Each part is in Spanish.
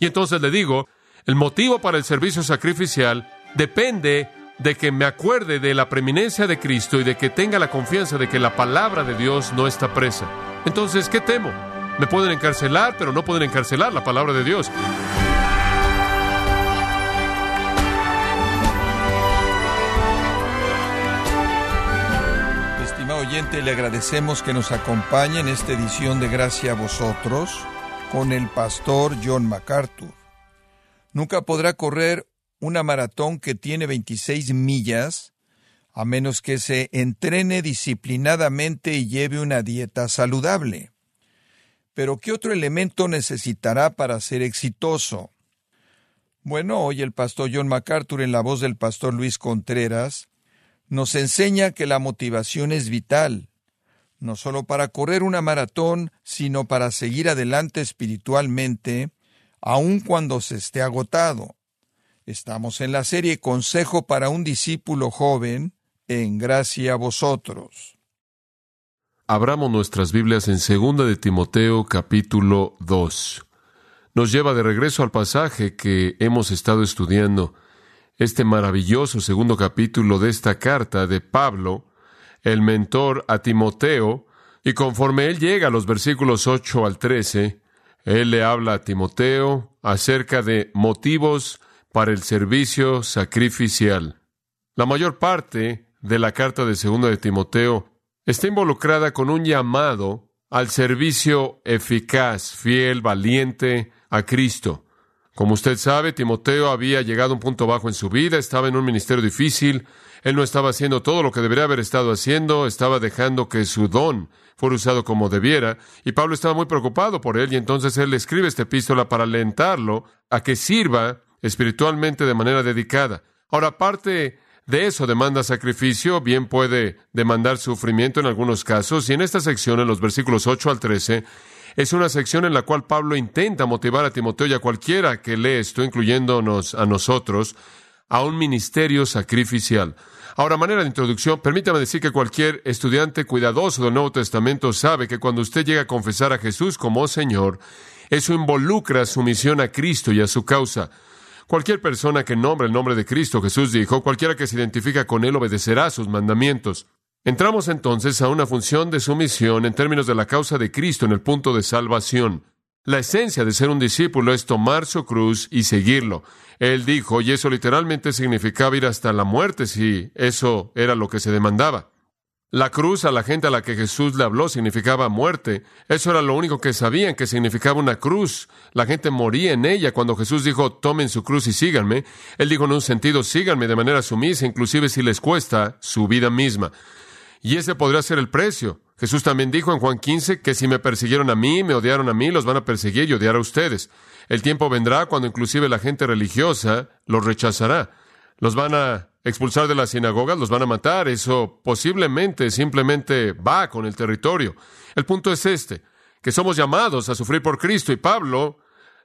Y entonces le digo, el motivo para el servicio sacrificial depende de que me acuerde de la preeminencia de Cristo y de que tenga la confianza de que la palabra de Dios no está presa. Entonces, ¿qué temo? Me pueden encarcelar, pero no pueden encarcelar la palabra de Dios. Estimado oyente, le agradecemos que nos acompañe en esta edición de Gracia a vosotros con el pastor John MacArthur. Nunca podrá correr una maratón que tiene 26 millas a menos que se entrene disciplinadamente y lleve una dieta saludable. Pero ¿qué otro elemento necesitará para ser exitoso? Bueno, hoy el pastor John MacArthur en la voz del pastor Luis Contreras nos enseña que la motivación es vital, no solo para correr una maratón, sino para seguir adelante espiritualmente, aun cuando se esté agotado. Estamos en la serie Consejo para un discípulo joven, en gracia a vosotros. Abramos nuestras Biblias en 2 de Timoteo capítulo 2. Nos lleva de regreso al pasaje que hemos estado estudiando, este maravilloso segundo capítulo de esta carta de Pablo, el mentor a Timoteo, y conforme él llega a los versículos 8 al 13, él le habla a Timoteo acerca de motivos para el servicio sacrificial. La mayor parte de la carta de segunda de Timoteo está involucrada con un llamado al servicio eficaz, fiel, valiente a Cristo. Como usted sabe, Timoteo había llegado a un punto bajo en su vida, estaba en un ministerio difícil, él no estaba haciendo todo lo que debería haber estado haciendo, estaba dejando que su don fuera usado como debiera, y Pablo estaba muy preocupado por él, y entonces él escribe esta epístola para alentarlo a que sirva espiritualmente de manera dedicada. Ahora, aparte de eso demanda sacrificio, bien puede demandar sufrimiento en algunos casos, y en esta sección, en los versículos 8 al 13, es una sección en la cual Pablo intenta motivar a Timoteo y a cualquiera que lee esto, incluyéndonos a nosotros, a un ministerio sacrificial. Ahora, manera de introducción, permítame decir que cualquier estudiante cuidadoso del Nuevo Testamento sabe que cuando usted llega a confesar a Jesús como Señor, eso involucra su misión a Cristo y a su causa. Cualquier persona que nombre el nombre de Cristo, Jesús dijo, cualquiera que se identifica con Él obedecerá sus mandamientos. Entramos entonces a una función de sumisión en términos de la causa de Cristo en el punto de salvación. La esencia de ser un discípulo es tomar su cruz y seguirlo. Él dijo, y eso literalmente significaba ir hasta la muerte si eso era lo que se demandaba. La cruz a la gente a la que Jesús le habló significaba muerte. Eso era lo único que sabían, que significaba una cruz. La gente moría en ella. Cuando Jesús dijo, tomen su cruz y síganme, Él dijo en un sentido, síganme de manera sumisa, inclusive si les cuesta su vida misma. Y ese podría ser el precio. Jesús también dijo en Juan 15 que si me persiguieron a mí, me odiaron a mí, los van a perseguir y odiar a ustedes. El tiempo vendrá cuando inclusive la gente religiosa los rechazará. Los van a expulsar de las sinagogas, los van a matar. Eso posiblemente simplemente va con el territorio. El punto es este, que somos llamados a sufrir por Cristo y Pablo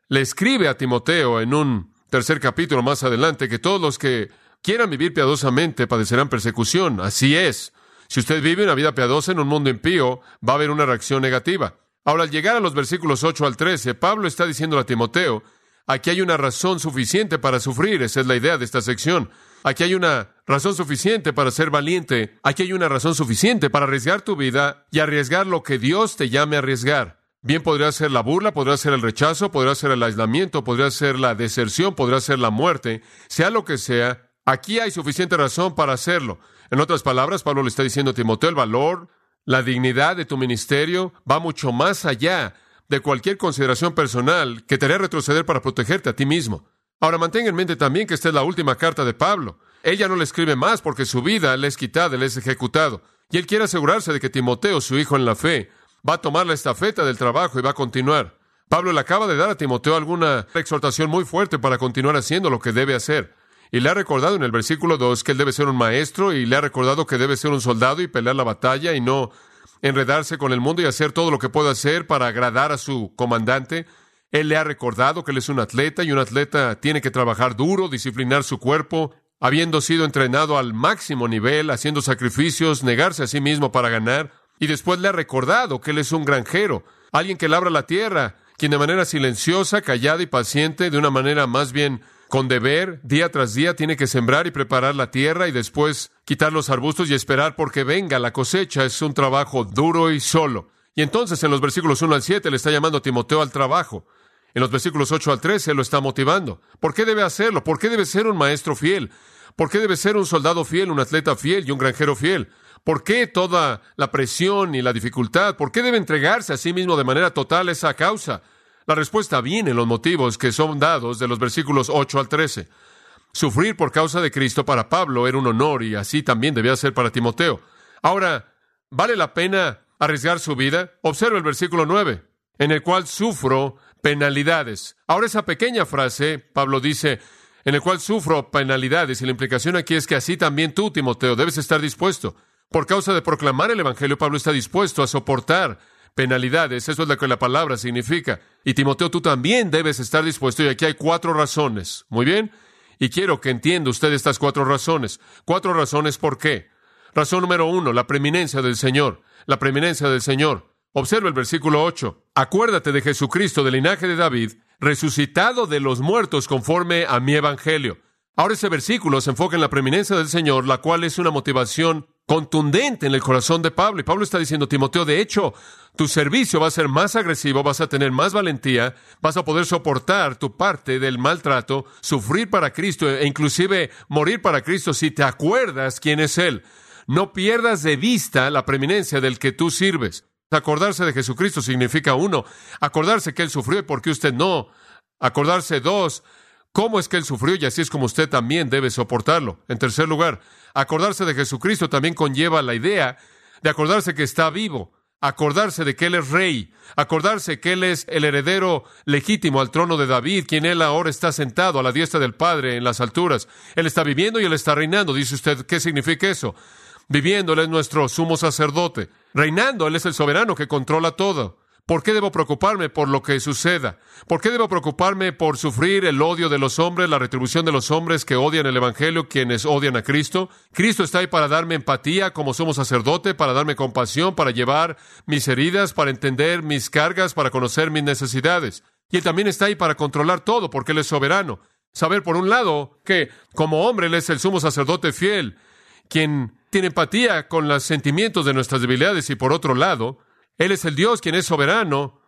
le escribe a Timoteo en un tercer capítulo más adelante que todos los que quieran vivir piadosamente padecerán persecución. Así es. Si usted vive una vida piadosa en un mundo impío, va a haber una reacción negativa. Ahora, al llegar a los versículos 8 al 13, Pablo está diciendo a Timoteo, aquí hay una razón suficiente para sufrir, esa es la idea de esta sección. Aquí hay una razón suficiente para ser valiente. Aquí hay una razón suficiente para arriesgar tu vida y arriesgar lo que Dios te llame a arriesgar. Bien podría ser la burla, podría ser el rechazo, podría ser el aislamiento, podría ser la deserción, podría ser la muerte, sea lo que sea. Aquí hay suficiente razón para hacerlo. En otras palabras, Pablo le está diciendo a Timoteo, el valor, la dignidad de tu ministerio va mucho más allá de cualquier consideración personal que te hará retroceder para protegerte a ti mismo. Ahora mantenga en mente también que esta es la última carta de Pablo. Ella no le escribe más porque su vida le es quitada, le es ejecutado. Y él quiere asegurarse de que Timoteo, su hijo en la fe, va a tomar la estafeta del trabajo y va a continuar. Pablo le acaba de dar a Timoteo alguna exhortación muy fuerte para continuar haciendo lo que debe hacer. Y le ha recordado en el versículo 2 que él debe ser un maestro y le ha recordado que debe ser un soldado y pelear la batalla y no enredarse con el mundo y hacer todo lo que pueda hacer para agradar a su comandante. Él le ha recordado que él es un atleta y un atleta tiene que trabajar duro, disciplinar su cuerpo, habiendo sido entrenado al máximo nivel, haciendo sacrificios, negarse a sí mismo para ganar. Y después le ha recordado que él es un granjero, alguien que labra la tierra quien de manera silenciosa, callada y paciente, de una manera más bien con deber, día tras día, tiene que sembrar y preparar la tierra y después quitar los arbustos y esperar porque venga la cosecha. Es un trabajo duro y solo. Y entonces en los versículos 1 al 7 le está llamando a Timoteo al trabajo. En los versículos 8 al 13 lo está motivando. ¿Por qué debe hacerlo? ¿Por qué debe ser un maestro fiel? ¿Por qué debe ser un soldado fiel, un atleta fiel y un granjero fiel? ¿Por qué toda la presión y la dificultad? ¿Por qué debe entregarse a sí mismo de manera total a esa causa? La respuesta viene en los motivos que son dados de los versículos 8 al 13. Sufrir por causa de Cristo para Pablo era un honor y así también debía ser para Timoteo. Ahora, ¿vale la pena arriesgar su vida? Observa el versículo 9, en el cual sufro penalidades. Ahora esa pequeña frase, Pablo dice, en el cual sufro penalidades, y la implicación aquí es que así también tú, Timoteo, debes estar dispuesto. Por causa de proclamar el Evangelio, Pablo está dispuesto a soportar penalidades. Eso es lo que la palabra significa. Y Timoteo, tú también debes estar dispuesto. Y aquí hay cuatro razones. Muy bien. Y quiero que entienda usted estas cuatro razones. Cuatro razones por qué. Razón número uno, la preeminencia del Señor. La preeminencia del Señor. Observa el versículo 8. Acuérdate de Jesucristo del linaje de David, resucitado de los muertos conforme a mi evangelio. Ahora ese versículo se enfoca en la preeminencia del Señor, la cual es una motivación contundente en el corazón de Pablo. Y Pablo está diciendo, Timoteo, de hecho, tu servicio va a ser más agresivo, vas a tener más valentía, vas a poder soportar tu parte del maltrato, sufrir para Cristo e inclusive morir para Cristo si te acuerdas quién es Él. No pierdas de vista la preeminencia del que tú sirves. Acordarse de Jesucristo significa uno, acordarse que Él sufrió y por qué usted no. Acordarse dos, cómo es que Él sufrió y así es como usted también debe soportarlo. En tercer lugar, acordarse de Jesucristo también conlleva la idea de acordarse que está vivo, acordarse de que Él es rey, acordarse que Él es el heredero legítimo al trono de David, quien Él ahora está sentado a la diestra del Padre en las alturas. Él está viviendo y Él está reinando. Dice usted, ¿qué significa eso? Viviendo, Él es nuestro sumo sacerdote. Reinando, Él es el soberano que controla todo. ¿Por qué debo preocuparme por lo que suceda? ¿Por qué debo preocuparme por sufrir el odio de los hombres, la retribución de los hombres que odian el Evangelio, quienes odian a Cristo? Cristo está ahí para darme empatía como somos sacerdote, para darme compasión, para llevar mis heridas, para entender mis cargas, para conocer mis necesidades. Y Él también está ahí para controlar todo, porque Él es soberano. Saber, por un lado, que como hombre Él es el sumo sacerdote fiel, quien tiene empatía con los sentimientos de nuestras debilidades, y por otro lado, él es el Dios quien es soberano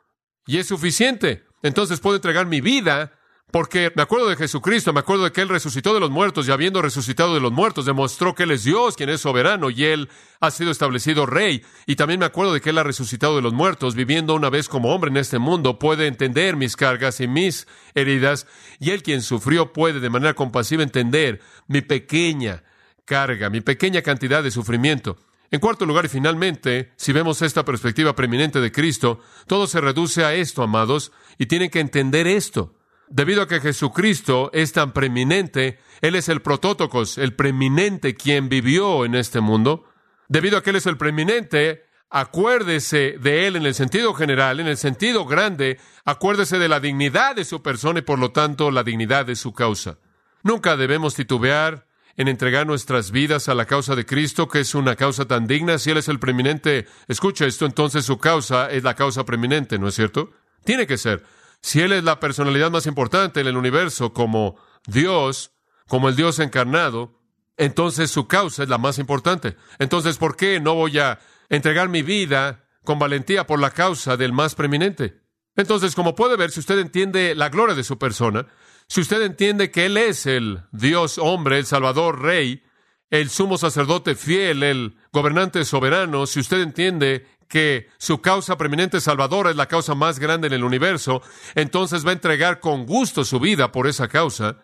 y es suficiente. Entonces puedo entregar mi vida porque me acuerdo de Jesucristo, me acuerdo de que Él resucitó de los muertos y habiendo resucitado de los muertos demostró que Él es Dios quien es soberano y Él ha sido establecido rey. Y también me acuerdo de que Él ha resucitado de los muertos, viviendo una vez como hombre en este mundo, puede entender mis cargas y mis heridas y Él quien sufrió puede de manera compasiva entender mi pequeña carga, mi pequeña cantidad de sufrimiento. En cuarto lugar, y finalmente, si vemos esta perspectiva preeminente de Cristo, todo se reduce a esto, amados, y tienen que entender esto. Debido a que Jesucristo es tan preeminente, Él es el protótocos, el preeminente quien vivió en este mundo. Debido a que Él es el preeminente, acuérdese de Él en el sentido general, en el sentido grande, acuérdese de la dignidad de su persona y por lo tanto la dignidad de su causa. Nunca debemos titubear en entregar nuestras vidas a la causa de Cristo, que es una causa tan digna. Si Él es el preeminente, escucha esto, entonces su causa es la causa preeminente, ¿no es cierto? Tiene que ser. Si Él es la personalidad más importante en el universo como Dios, como el Dios encarnado, entonces su causa es la más importante. Entonces, ¿por qué no voy a entregar mi vida con valentía por la causa del más preeminente? Entonces, como puede ver, si usted entiende la gloria de su persona, si usted entiende que Él es el Dios hombre, el Salvador Rey, el sumo sacerdote fiel, el gobernante soberano, si usted entiende que su causa preeminente salvadora es la causa más grande en el universo, entonces va a entregar con gusto su vida por esa causa,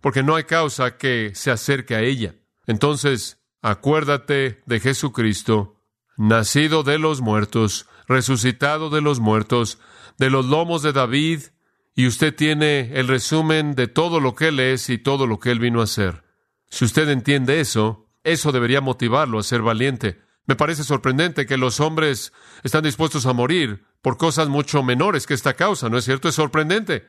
porque no hay causa que se acerque a ella. Entonces, acuérdate de Jesucristo, nacido de los muertos, resucitado de los muertos, de los lomos de David, y usted tiene el resumen de todo lo que Él es y todo lo que Él vino a hacer. Si usted entiende eso, eso debería motivarlo a ser valiente. Me parece sorprendente que los hombres están dispuestos a morir por cosas mucho menores que esta causa, ¿no es cierto? Es sorprendente.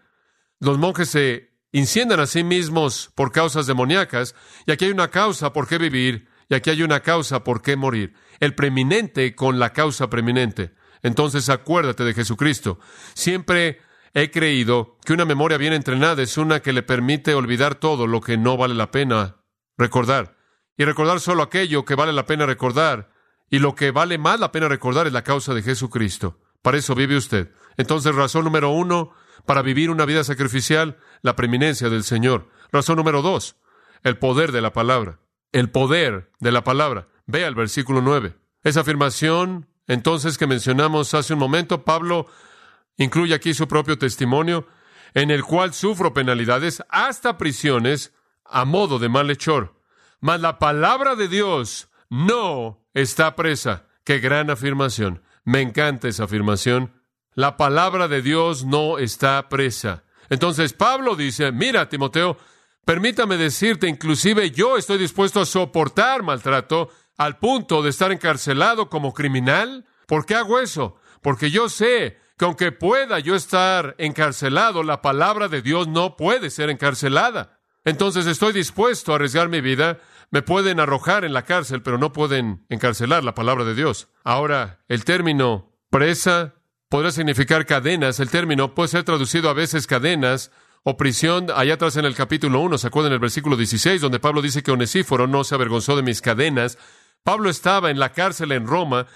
Los monjes se inciendan a sí mismos por causas demoníacas, y aquí hay una causa por qué vivir, y aquí hay una causa por qué morir. El preeminente con la causa preeminente. Entonces acuérdate de Jesucristo. Siempre he creído que una memoria bien entrenada es una que le permite olvidar todo lo que no vale la pena recordar y recordar solo aquello que vale la pena recordar y lo que vale más la pena recordar es la causa de Jesucristo. Para eso vive usted. Entonces, razón número uno, para vivir una vida sacrificial, la preeminencia del Señor. Razón número dos, el poder de la palabra. El poder de la palabra. Vea el versículo nueve. Esa afirmación, entonces, que mencionamos hace un momento, Pablo incluye aquí su propio testimonio, en el cual sufro penalidades, hasta prisiones, a modo de malhechor. Mas la palabra de Dios no está presa. Qué gran afirmación. Me encanta esa afirmación. La palabra de Dios no está presa. Entonces Pablo dice, mira, Timoteo, permítame decirte, inclusive yo estoy dispuesto a soportar maltrato al punto de estar encarcelado como criminal. ¿Por qué hago eso? Porque yo sé que aunque pueda yo estar encarcelado, la palabra de Dios no puede ser encarcelada. Entonces estoy dispuesto a arriesgar mi vida. Me pueden arrojar en la cárcel, pero no pueden encarcelar la palabra de Dios. Ahora, el término presa podría significar cadenas. El término puede ser traducido a veces cadenas o prisión. Allá atrás en el capítulo 1, ¿se acuerdan el versículo 16, donde Pablo dice que Onesíforo no se avergonzó de mis cadenas? Pablo estaba en la cárcel en Roma,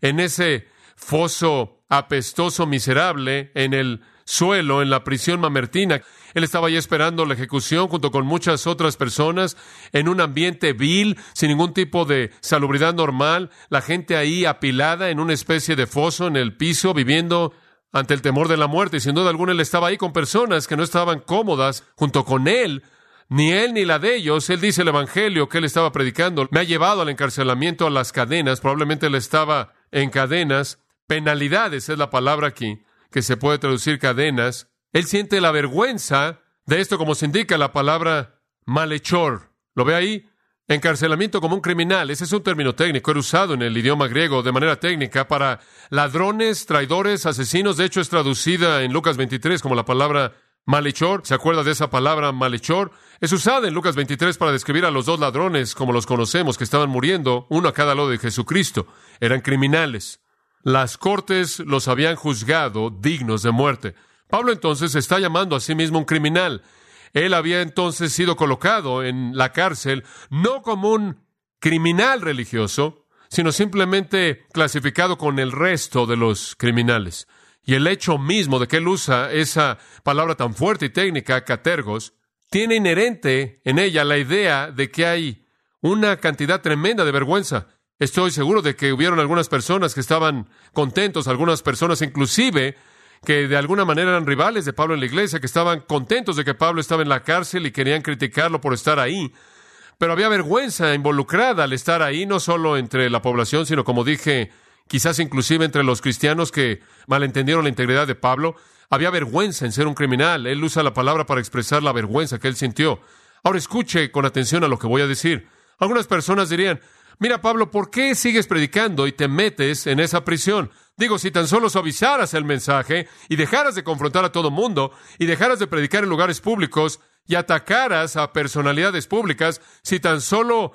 en ese foso apestoso, miserable, en el suelo, en la prisión mamertina. Él estaba ahí esperando la ejecución junto con muchas otras personas en un ambiente vil, sin ningún tipo de salubridad normal, la gente ahí apilada en una especie de foso en el piso, viviendo ante el temor de la muerte. Y sin duda alguna él estaba ahí con personas que no estaban cómodas junto con él, ni él ni la de ellos. Él dice el Evangelio que él estaba predicando. Me ha llevado al encarcelamiento, a las cadenas. Probablemente él estaba en cadenas. Penalidades es la palabra aquí, que se puede traducir cadenas. Él siente la vergüenza de esto, como se indica la palabra malhechor. ¿Lo ve ahí? Encarcelamiento como un criminal. Ese es un término técnico. Era usado en el idioma griego de manera técnica para ladrones, traidores, asesinos. De hecho, es traducida en Lucas 23 como la palabra malhechor. ¿Se acuerda de esa palabra malhechor? Es usada en Lucas 23 para describir a los dos ladrones, como los conocemos, que estaban muriendo, uno a cada lado de Jesucristo. Eran criminales. Las cortes los habían juzgado dignos de muerte. Pablo entonces está llamando a sí mismo un criminal. Él había entonces sido colocado en la cárcel no como un criminal religioso, sino simplemente clasificado con el resto de los criminales. Y el hecho mismo de que él usa esa palabra tan fuerte y técnica, catergos, tiene inherente en ella la idea de que hay una cantidad tremenda de vergüenza. Estoy seguro de que hubieron algunas personas que estaban contentos, algunas personas inclusive que de alguna manera eran rivales de Pablo en la iglesia, que estaban contentos de que Pablo estaba en la cárcel y querían criticarlo por estar ahí. Pero había vergüenza involucrada al estar ahí, no solo entre la población, sino como dije, quizás inclusive entre los cristianos que malentendieron la integridad de Pablo. Había vergüenza en ser un criminal. Él usa la palabra para expresar la vergüenza que él sintió. Ahora escuche con atención a lo que voy a decir. Algunas personas dirían, mira Pablo, ¿por qué sigues predicando y te metes en esa prisión? Digo, si tan solo suavizaras el mensaje y dejaras de confrontar a todo mundo y dejaras de predicar en lugares públicos y atacaras a personalidades públicas, si tan solo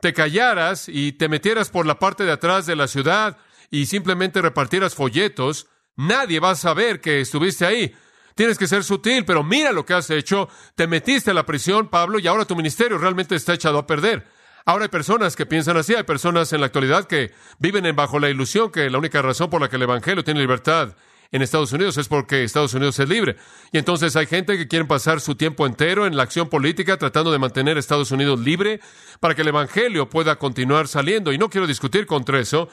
te callaras y te metieras por la parte de atrás de la ciudad y simplemente repartieras folletos, nadie va a saber que estuviste ahí. Tienes que ser sutil, pero mira lo que has hecho. Te metiste a la prisión, Pablo, y ahora tu ministerio realmente está echado a perder. Ahora hay personas que piensan así, hay personas en la actualidad que viven bajo la ilusión que la única razón por la que el Evangelio tiene libertad en Estados Unidos es porque Estados Unidos es libre. Y entonces hay gente que quiere pasar su tiempo entero en la acción política tratando de mantener a Estados Unidos libre para que el Evangelio pueda continuar saliendo. Y no quiero discutir contra eso,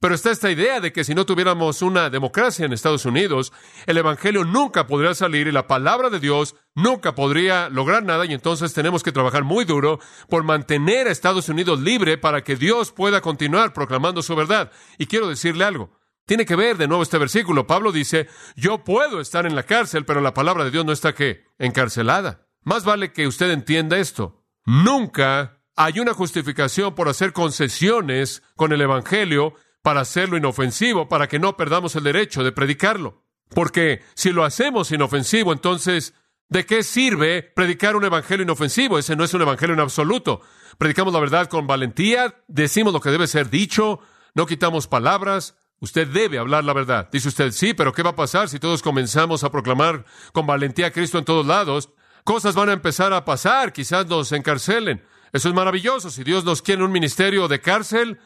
pero está esta idea de que si no tuviéramos una democracia en Estados Unidos, el Evangelio nunca podría salir y la palabra de Dios nunca podría lograr nada y entonces tenemos que trabajar muy duro por mantener a Estados Unidos libre para que Dios pueda continuar proclamando su verdad. Y quiero decirle algo. Tiene que ver de nuevo este versículo. Pablo dice, yo puedo estar en la cárcel, pero la palabra de Dios no está que encarcelada. Más vale que usted entienda esto. Nunca hay una justificación por hacer concesiones con el Evangelio para hacerlo inofensivo, para que no perdamos el derecho de predicarlo. Porque si lo hacemos inofensivo, entonces, ¿de qué sirve predicar un evangelio inofensivo? Ese no es un evangelio en absoluto. Predicamos la verdad con valentía, decimos lo que debe ser dicho, no quitamos palabras, Usted debe hablar la verdad. Dice usted, sí, pero ¿qué va a pasar si todos comenzamos a proclamar con valentía a Cristo en todos lados? Cosas van a empezar a pasar, quizás nos encarcelen. Eso es maravilloso. Si Dios nos quiere un ministerio de cárcel,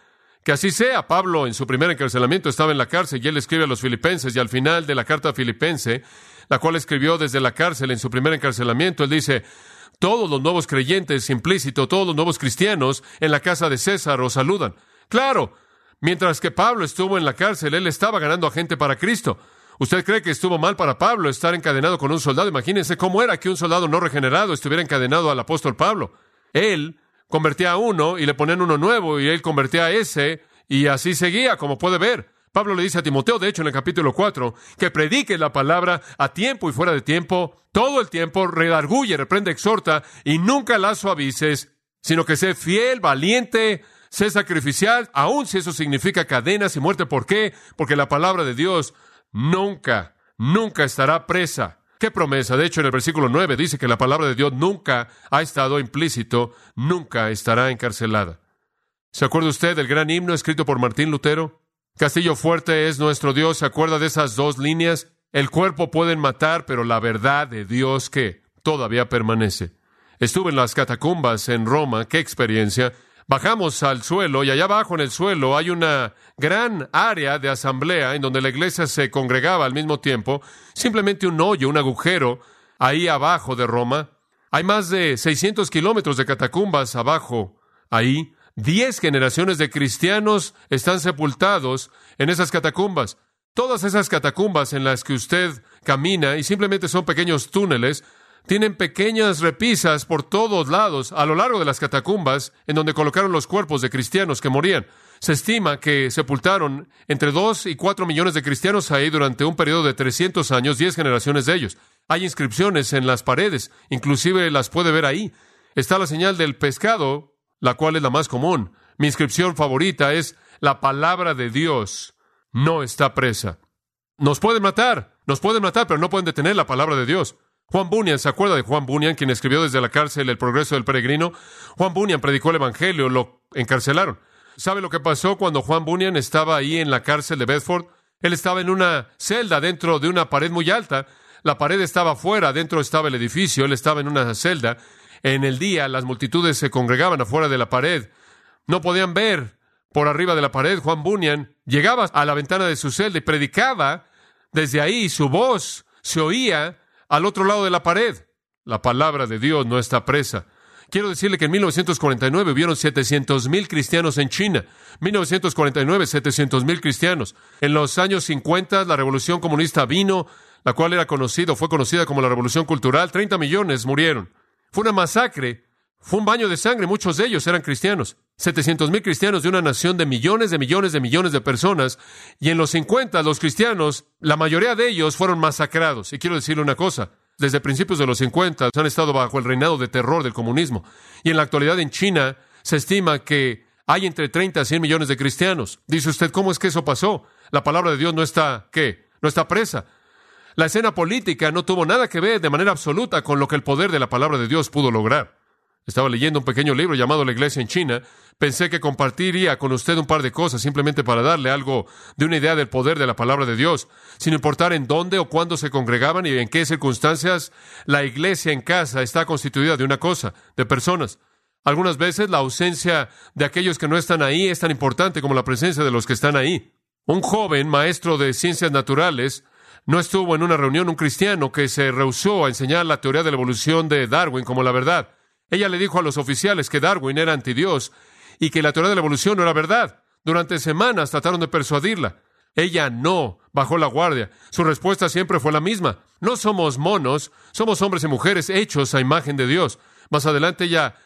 que así sea. Pablo en su primer encarcelamiento estaba en la cárcel y él escribe a los filipenses y al final de la carta filipense, la cual escribió desde la cárcel en su primer encarcelamiento, él dice, todos los nuevos creyentes, implícito, todos los nuevos cristianos en la casa de César os saludan. Claro, Mientras que Pablo estuvo en la cárcel, él estaba ganando a gente para Cristo. ¿Usted cree que estuvo mal para Pablo estar encadenado con un soldado? Imagínense cómo era que un soldado no regenerado estuviera encadenado al apóstol Pablo. Él convertía a uno y le ponían uno nuevo y él convertía a ese y así seguía, como puede ver. Pablo le dice a Timoteo, de hecho, en el capítulo 4, que predique la palabra a tiempo y fuera de tiempo, todo el tiempo, redarguye, reprende, exhorta y nunca la suavices, sino que sé fiel, valiente, sé sacrificial, aun si eso significa cadenas y muerte. ¿Por qué? Porque la palabra de Dios nunca, nunca estará presa. ¿Qué promesa? De hecho, en el versículo 9 dice que la palabra de Dios nunca ha estado implícito, nunca estará encarcelada. ¿Se acuerda usted del gran himno escrito por Martín Lutero? Castillo fuerte es nuestro Dios. ¿Se acuerda de esas dos líneas? El cuerpo pueden matar, pero la verdad de Dios que todavía permanece. Estuve en las catacumbas en Roma. ¡Qué experiencia! Bajamos al suelo y allá abajo en el suelo hay una gran área de asamblea en donde la iglesia se congregaba al mismo tiempo, simplemente un hoyo, un agujero ahí abajo de Roma. Hay más de 600 kilómetros de catacumbas abajo ahí. Diez generaciones de cristianos están sepultados en esas catacumbas. Todas esas catacumbas en las que usted camina y simplemente son pequeños túneles, tienen pequeñas repisas por todos lados a lo largo de las catacumbas en donde colocaron los cuerpos de cristianos que morían. Se estima que sepultaron entre dos y cuatro millones de cristianos ahí durante un periodo de 300 años, diez generaciones de ellos. Hay inscripciones en las paredes, inclusive las puede ver ahí. Está la señal del pescado, la cual es la más común. Mi inscripción favorita es la palabra de Dios no está presa. Nos pueden matar, nos pueden matar, pero no pueden detener la palabra de Dios. Juan Bunyan, ¿se acuerda de Juan Bunyan, quien escribió desde la cárcel El progreso del peregrino? Juan Bunyan predicó el Evangelio, lo encarcelaron. ¿Sabe lo que pasó cuando Juan Bunyan estaba ahí en la cárcel de Bedford? Él estaba en una celda dentro de una pared muy alta. La pared estaba afuera, dentro estaba el edificio, él estaba en una celda. En el día las multitudes se congregaban afuera de la pared. No podían ver por arriba de la pared. Juan Bunyan llegaba a la ventana de su celda y predicaba desde ahí. Su voz se oía al otro lado de la pared. La palabra de Dios no está presa. Quiero decirle que en 1949 hubieron 700 mil cristianos en China. 1949, 700 mil cristianos. En los años 50, la revolución comunista vino, la cual era conocida, fue conocida como la revolución cultural. 30 millones murieron. Fue una masacre. Fue un baño de sangre. Muchos de ellos eran cristianos. 700 mil cristianos de una nación de millones de millones de millones de personas, y en los 50 los cristianos, la mayoría de ellos fueron masacrados. Y quiero decirle una cosa, desde principios de los 50 han estado bajo el reinado de terror del comunismo, y en la actualidad en China se estima que hay entre 30 a 100 millones de cristianos. Dice usted, ¿cómo es que eso pasó? La palabra de Dios no está, ¿qué? No está presa. La escena política no tuvo nada que ver de manera absoluta con lo que el poder de la palabra de Dios pudo lograr. Estaba leyendo un pequeño libro llamado La Iglesia en China. Pensé que compartiría con usted un par de cosas simplemente para darle algo de una idea del poder de la palabra de Dios, sin importar en dónde o cuándo se congregaban y en qué circunstancias. La iglesia en casa está constituida de una cosa, de personas. Algunas veces la ausencia de aquellos que no están ahí es tan importante como la presencia de los que están ahí. Un joven maestro de ciencias naturales no estuvo en una reunión un cristiano que se rehusó a enseñar la teoría de la evolución de Darwin como la verdad. Ella le dijo a los oficiales que Darwin era antidios y que la teoría de la evolución no era verdad. Durante semanas trataron de persuadirla. Ella no bajó la guardia. Su respuesta siempre fue la misma. No somos monos, somos hombres y mujeres hechos a imagen de Dios. Más adelante ella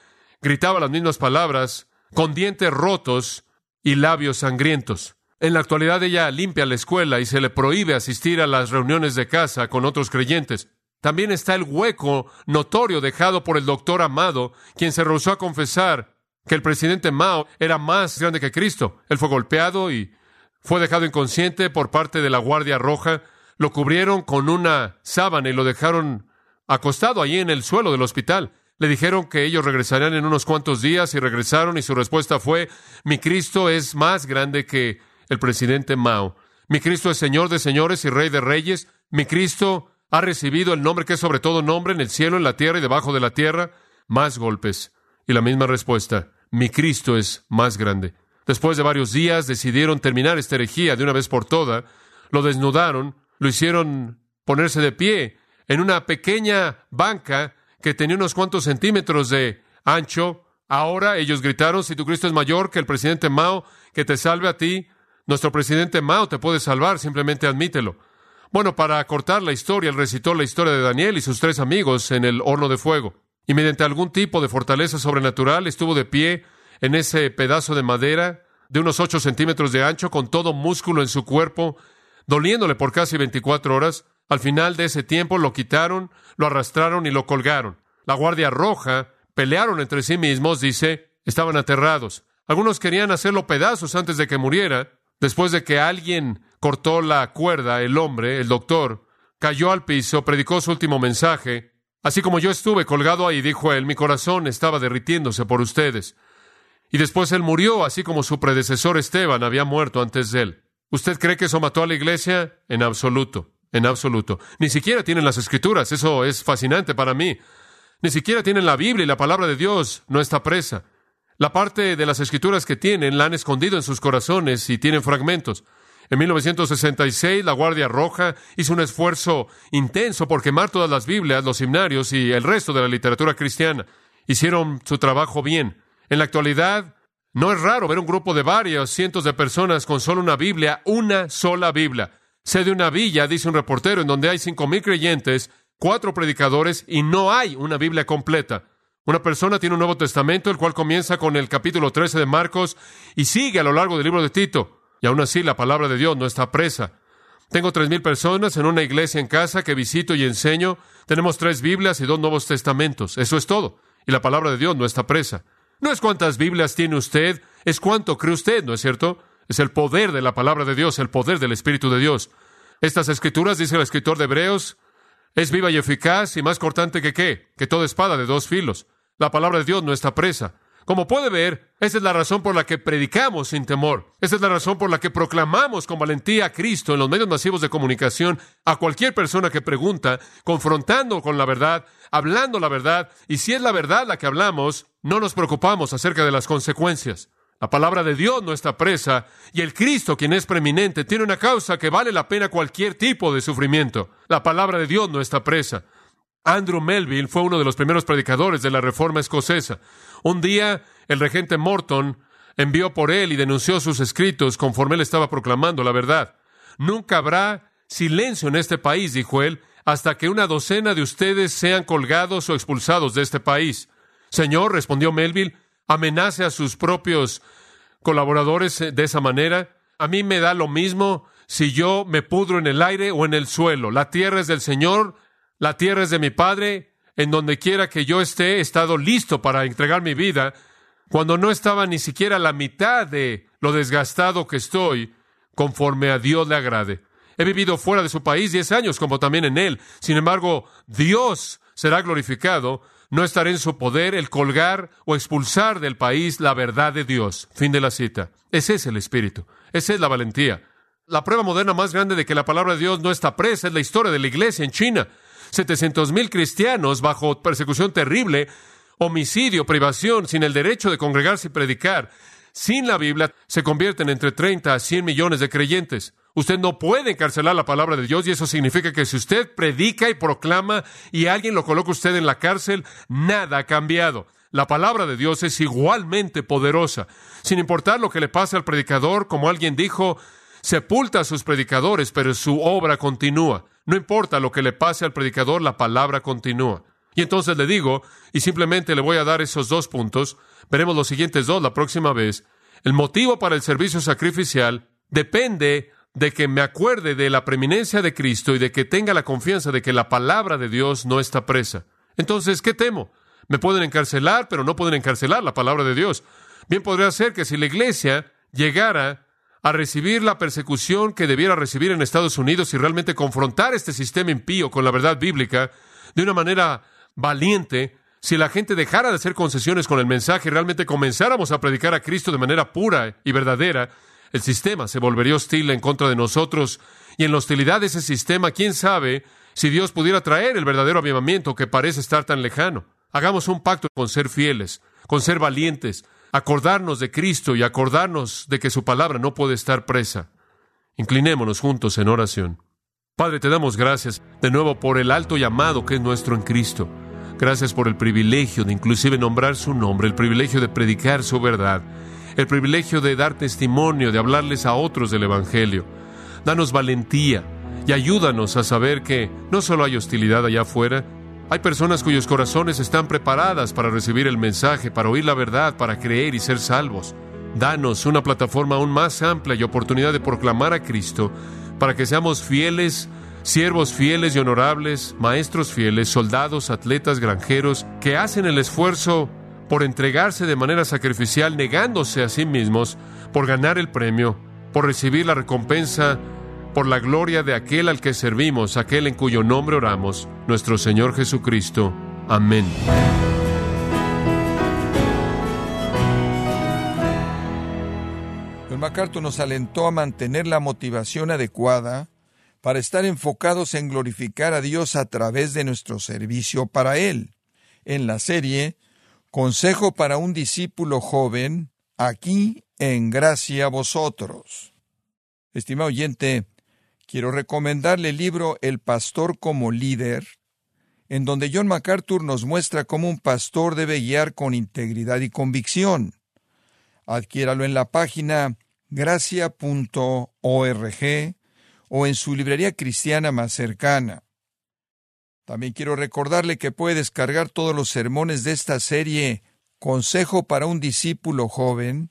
gritaba las mismas palabras, con dientes rotos y labios sangrientos. En la actualidad ella limpia la escuela y se le prohíbe asistir a las reuniones de casa con otros creyentes. También está el hueco notorio dejado por el doctor Amado, quien se rehusó a confesar que el presidente Mao era más grande que Cristo. Él fue golpeado y fue dejado inconsciente por parte de la Guardia Roja. Lo cubrieron con una sábana y lo dejaron acostado allí en el suelo del hospital. Le dijeron que ellos regresarían en unos cuantos días y regresaron y su respuesta fue, mi Cristo es más grande que el presidente Mao. Mi Cristo es Señor de señores y Rey de reyes. Mi Cristo ha recibido el nombre que es sobre todo nombre en el cielo, en la tierra y debajo de la tierra. Más golpes. Y la misma respuesta. Mi Cristo es más grande. Después de varios días decidieron terminar esta herejía de una vez por todas. Lo desnudaron, lo hicieron ponerse de pie en una pequeña banca que tenía unos cuantos centímetros de ancho. Ahora ellos gritaron, si tu Cristo es mayor que el presidente Mao, que te salve a ti. Nuestro presidente Mao te puede salvar, simplemente admítelo. Bueno, para cortar la historia, él recitó la historia de Daniel y sus tres amigos en el horno de fuego. Y mediante algún tipo de fortaleza sobrenatural estuvo de pie en ese pedazo de madera de unos ocho centímetros de ancho, con todo músculo en su cuerpo, doliéndole por casi veinticuatro horas. Al final de ese tiempo lo quitaron, lo arrastraron y lo colgaron. La Guardia Roja pelearon entre sí mismos, dice, estaban aterrados. Algunos querían hacerlo pedazos antes de que muriera. Después de que alguien cortó la cuerda, el hombre, el doctor, cayó al piso, predicó su último mensaje. Así como yo estuve colgado ahí, dijo él, mi corazón estaba derritiéndose por ustedes. Y después él murió, así como su predecesor Esteban había muerto antes de él. ¿Usted cree que eso mató a la iglesia? En absoluto, en absoluto. Ni siquiera tienen las escrituras, eso es fascinante para mí. Ni siquiera tienen la Biblia y la palabra de Dios no está presa. La parte de las escrituras que tienen la han escondido en sus corazones y tienen fragmentos. En 1966, la Guardia Roja hizo un esfuerzo intenso por quemar todas las Biblias, los himnarios y el resto de la literatura cristiana. Hicieron su trabajo bien. En la actualidad, no es raro ver un grupo de varios cientos de personas con solo una Biblia, una sola Biblia. Sé de una villa, dice un reportero, en donde hay cinco mil creyentes, cuatro predicadores y no hay una Biblia completa. Una persona tiene un Nuevo Testamento, el cual comienza con el capítulo 13 de Marcos y sigue a lo largo del libro de Tito. Y aún así la palabra de Dios no está presa. Tengo tres mil personas en una iglesia en casa que visito y enseño. Tenemos tres Biblias y dos Nuevos Testamentos. Eso es todo. Y la palabra de Dios no está presa. No es cuántas Biblias tiene usted, es cuánto cree usted, ¿no es cierto? Es el poder de la palabra de Dios, el poder del Espíritu de Dios. Estas escrituras, dice el escritor de Hebreos, es viva y eficaz y más cortante que qué, que toda espada de dos filos. La palabra de Dios no está presa. Como puede ver, esa es la razón por la que predicamos sin temor. Esa es la razón por la que proclamamos con valentía a Cristo en los medios masivos de comunicación a cualquier persona que pregunta, confrontando con la verdad, hablando la verdad, y si es la verdad la que hablamos, no nos preocupamos acerca de las consecuencias. La palabra de Dios no está presa, y el Cristo, quien es preeminente, tiene una causa que vale la pena cualquier tipo de sufrimiento. La palabra de Dios no está presa. Andrew Melville fue uno de los primeros predicadores de la Reforma escocesa. Un día, el regente Morton envió por él y denunció sus escritos conforme él estaba proclamando la verdad. Nunca habrá silencio en este país, dijo él, hasta que una docena de ustedes sean colgados o expulsados de este país. Señor, respondió Melville, amenace a sus propios colaboradores de esa manera. A mí me da lo mismo si yo me pudro en el aire o en el suelo. La tierra es del Señor, la tierra es de mi Padre, en donde quiera que yo esté, he estado listo para entregar mi vida, cuando no estaba ni siquiera la mitad de lo desgastado que estoy, conforme a Dios le agrade. He vivido fuera de su país diez años, como también en él. Sin embargo, Dios será glorificado. No estaré en su poder el colgar o expulsar del país la verdad de Dios. Fin de la cita. Ese es el espíritu. Esa es la valentía. La prueba moderna más grande de que la palabra de Dios no está presa es la historia de la iglesia en China. 700 mil cristianos bajo persecución terrible, homicidio, privación, sin el derecho de congregarse y predicar, sin la Biblia, se convierten entre 30 a 100 millones de creyentes. Usted no puede encarcelar la palabra de Dios y eso significa que si usted predica y proclama y alguien lo coloca usted en la cárcel, nada ha cambiado. La palabra de Dios es igualmente poderosa. Sin importar lo que le pase al predicador, como alguien dijo, sepulta a sus predicadores, pero su obra continúa. No importa lo que le pase al predicador, la palabra continúa. Y entonces le digo, y simplemente le voy a dar esos dos puntos, veremos los siguientes dos la próxima vez. El motivo para el servicio sacrificial depende de que me acuerde de la preeminencia de Cristo y de que tenga la confianza de que la palabra de Dios no está presa. Entonces, ¿qué temo? Me pueden encarcelar, pero no pueden encarcelar la palabra de Dios. Bien podría ser que si la iglesia llegara a recibir la persecución que debiera recibir en Estados Unidos y realmente confrontar este sistema impío con la verdad bíblica de una manera valiente, si la gente dejara de hacer concesiones con el mensaje y realmente comenzáramos a predicar a Cristo de manera pura y verdadera, el sistema se volvería hostil en contra de nosotros, y en la hostilidad de ese sistema, quién sabe si Dios pudiera traer el verdadero avivamiento que parece estar tan lejano. Hagamos un pacto con ser fieles, con ser valientes, acordarnos de Cristo y acordarnos de que su palabra no puede estar presa. Inclinémonos juntos en oración. Padre, te damos gracias de nuevo por el alto llamado que es nuestro en Cristo. Gracias por el privilegio de inclusive nombrar su nombre, el privilegio de predicar su verdad, el privilegio de dar testimonio, de hablarles a otros del Evangelio. Danos valentía y ayúdanos a saber que no solo hay hostilidad allá afuera, hay personas cuyos corazones están preparadas para recibir el mensaje, para oír la verdad, para creer y ser salvos. Danos una plataforma aún más amplia y oportunidad de proclamar a Cristo para que seamos fieles, siervos fieles y honorables, maestros fieles, soldados, atletas, granjeros, que hacen el esfuerzo por entregarse de manera sacrificial, negándose a sí mismos, por ganar el premio, por recibir la recompensa, por la gloria de aquel al que servimos, aquel en cuyo nombre oramos, nuestro Señor Jesucristo. Amén. MacArthur nos alentó a mantener la motivación adecuada para estar enfocados en glorificar a Dios a través de nuestro servicio para Él. En la serie Consejo para un discípulo joven, aquí en gracia a vosotros. Estimado oyente, quiero recomendarle el libro El pastor como líder, en donde John MacArthur nos muestra cómo un pastor debe guiar con integridad y convicción. Adquiéralo en la página gracia.org o en su librería cristiana más cercana. También quiero recordarle que puede descargar todos los sermones de esta serie Consejo para un discípulo joven,